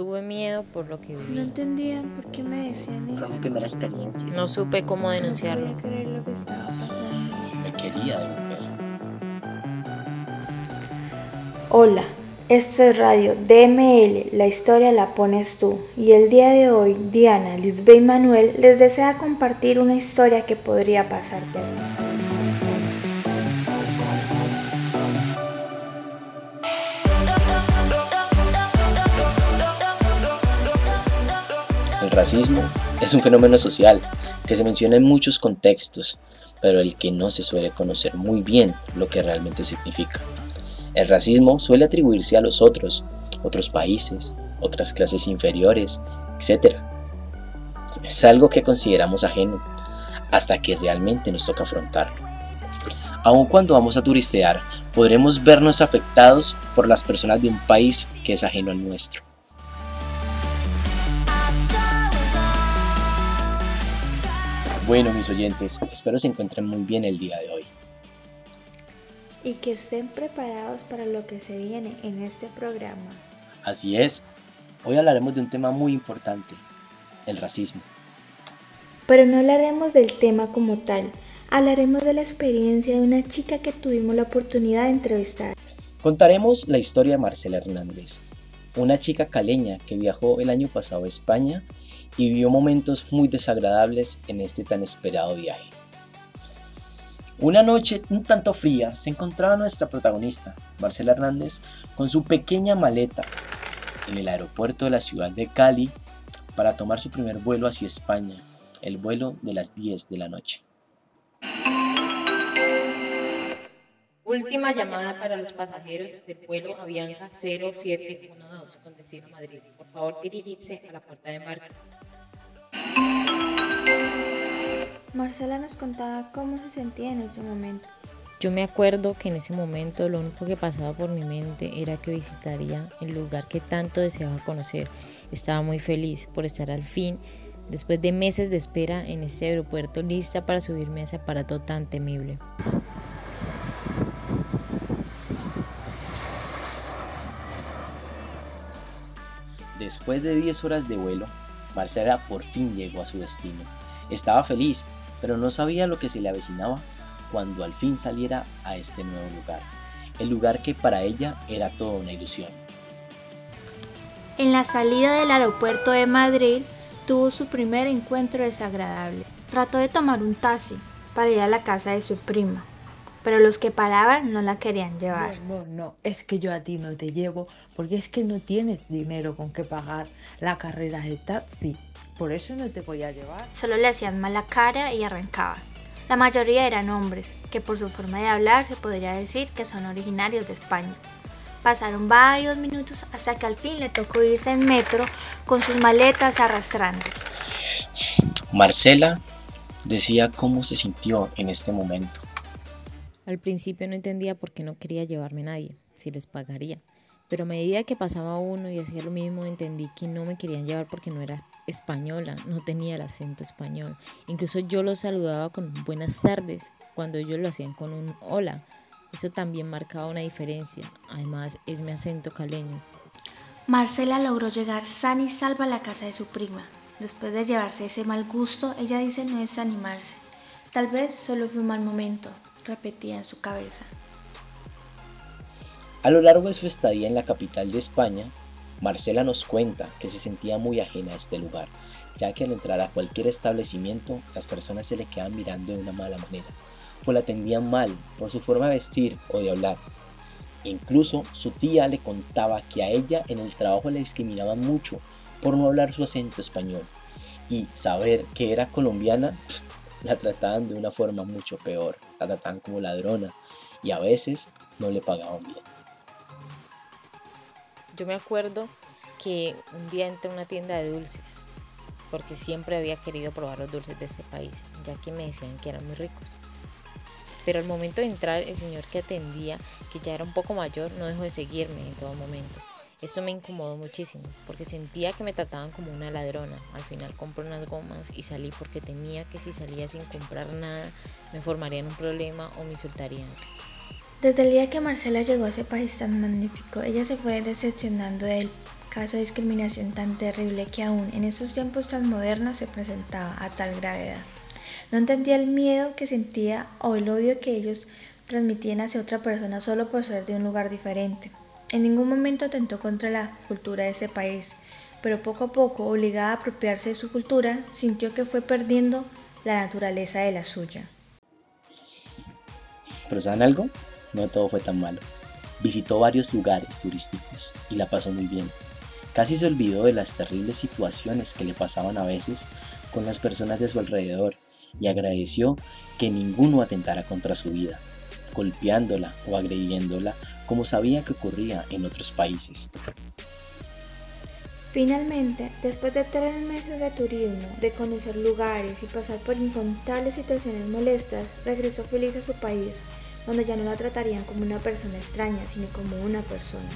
tuve miedo por lo que viví. No entendía por qué me decían eso. Fue mi primera experiencia. No supe cómo denunciarlo. No podía creer lo que estaba pasando. Me quería devolver. Hola, esto es Radio DML, la historia la pones tú. Y el día de hoy, Diana, Lisbeth y Manuel les desea compartir una historia que podría pasarte a ti. El racismo es un fenómeno social que se menciona en muchos contextos, pero el que no se suele conocer muy bien lo que realmente significa. El racismo suele atribuirse a los otros, otros países, otras clases inferiores, etc. Es algo que consideramos ajeno, hasta que realmente nos toca afrontarlo. Aun cuando vamos a turistear, podremos vernos afectados por las personas de un país que es ajeno al nuestro. Bueno, mis oyentes, espero se encuentren muy bien el día de hoy. Y que estén preparados para lo que se viene en este programa. Así es, hoy hablaremos de un tema muy importante, el racismo. Pero no hablaremos del tema como tal, hablaremos de la experiencia de una chica que tuvimos la oportunidad de entrevistar. Contaremos la historia de Marcela Hernández, una chica caleña que viajó el año pasado a España y vivió momentos muy desagradables en este tan esperado viaje. Una noche un tanto fría se encontraba nuestra protagonista, Marcela Hernández, con su pequeña maleta en el aeropuerto de la ciudad de Cali para tomar su primer vuelo hacia España, el vuelo de las 10 de la noche. Última llamada para los pasajeros del vuelo Avianca 0712 con destino a Madrid. Por favor, dirigirse a la puerta de embarque. Marcela nos contaba cómo se sentía en ese momento. Yo me acuerdo que en ese momento lo único que pasaba por mi mente era que visitaría el lugar que tanto deseaba conocer. Estaba muy feliz por estar al fin, después de meses de espera en ese aeropuerto, lista para subirme a ese aparato tan temible. Después de 10 horas de vuelo, Marcela por fin llegó a su destino. Estaba feliz, pero no sabía lo que se le avecinaba cuando al fin saliera a este nuevo lugar, el lugar que para ella era toda una ilusión. En la salida del aeropuerto de Madrid tuvo su primer encuentro desagradable. Trató de tomar un taxi para ir a la casa de su prima, pero los que paraban no la querían llevar. No, no, no, es que yo a ti no te llevo porque es que no tienes dinero con que pagar la carrera de taxi. Por eso no te voy a llevar. Solo le hacían mala cara y arrancaban. La mayoría eran hombres, que por su forma de hablar se podría decir que son originarios de España. Pasaron varios minutos hasta que al fin le tocó irse en metro con sus maletas arrastrando. Marcela decía cómo se sintió en este momento. Al principio no entendía por qué no quería llevarme nadie, si les pagaría. Pero a medida que pasaba uno y hacía lo mismo, entendí que no me querían llevar porque no era española, no tenía el acento español. Incluso yo los saludaba con buenas tardes, cuando ellos lo hacían con un hola. Eso también marcaba una diferencia. Además, es mi acento caleño. Marcela logró llegar sana y salva a la casa de su prima. Después de llevarse ese mal gusto, ella dice no desanimarse. Tal vez solo fue un mal momento, repetía en su cabeza. A lo largo de su estadía en la capital de España, Marcela nos cuenta que se sentía muy ajena a este lugar, ya que al entrar a cualquier establecimiento las personas se le quedan mirando de una mala manera, o la atendían mal por su forma de vestir o de hablar. Incluso su tía le contaba que a ella en el trabajo le discriminaban mucho por no hablar su acento español, y saber que era colombiana la trataban de una forma mucho peor, la trataban como ladrona, y a veces no le pagaban bien. Yo me acuerdo que un día entré a una tienda de dulces, porque siempre había querido probar los dulces de este país, ya que me decían que eran muy ricos. Pero al momento de entrar, el señor que atendía, que ya era un poco mayor, no dejó de seguirme en todo momento. Esto me incomodó muchísimo, porque sentía que me trataban como una ladrona. Al final compré unas gomas y salí porque temía que si salía sin comprar nada, me formarían un problema o me insultarían. Desde el día que Marcela llegó a ese país tan magnífico, ella se fue decepcionando de él caso de discriminación tan terrible que aún en estos tiempos tan modernos se presentaba a tal gravedad. No entendía el miedo que sentía o el odio que ellos transmitían hacia otra persona solo por ser de un lugar diferente. En ningún momento atentó contra la cultura de ese país, pero poco a poco, obligada a apropiarse de su cultura, sintió que fue perdiendo la naturaleza de la suya. Pero ¿saben algo? No todo fue tan malo. Visitó varios lugares turísticos y la pasó muy bien. Casi se olvidó de las terribles situaciones que le pasaban a veces con las personas de su alrededor y agradeció que ninguno atentara contra su vida, golpeándola o agrediéndola como sabía que ocurría en otros países. Finalmente, después de tres meses de turismo, de conocer lugares y pasar por incontables situaciones molestas, regresó feliz a su país, donde ya no la tratarían como una persona extraña, sino como una persona.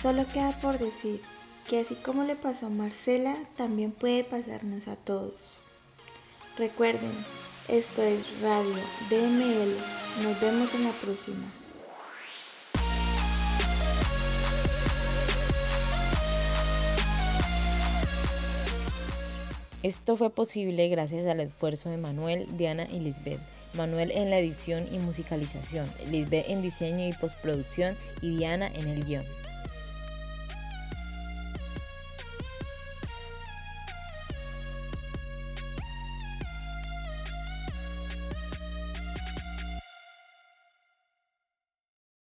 Solo queda por decir que así como le pasó a Marcela, también puede pasarnos a todos. Recuerden, esto es Radio DML. Nos vemos en la próxima. Esto fue posible gracias al esfuerzo de Manuel, Diana y Lisbeth. Manuel en la edición y musicalización, Lisbeth en diseño y postproducción y Diana en el guion.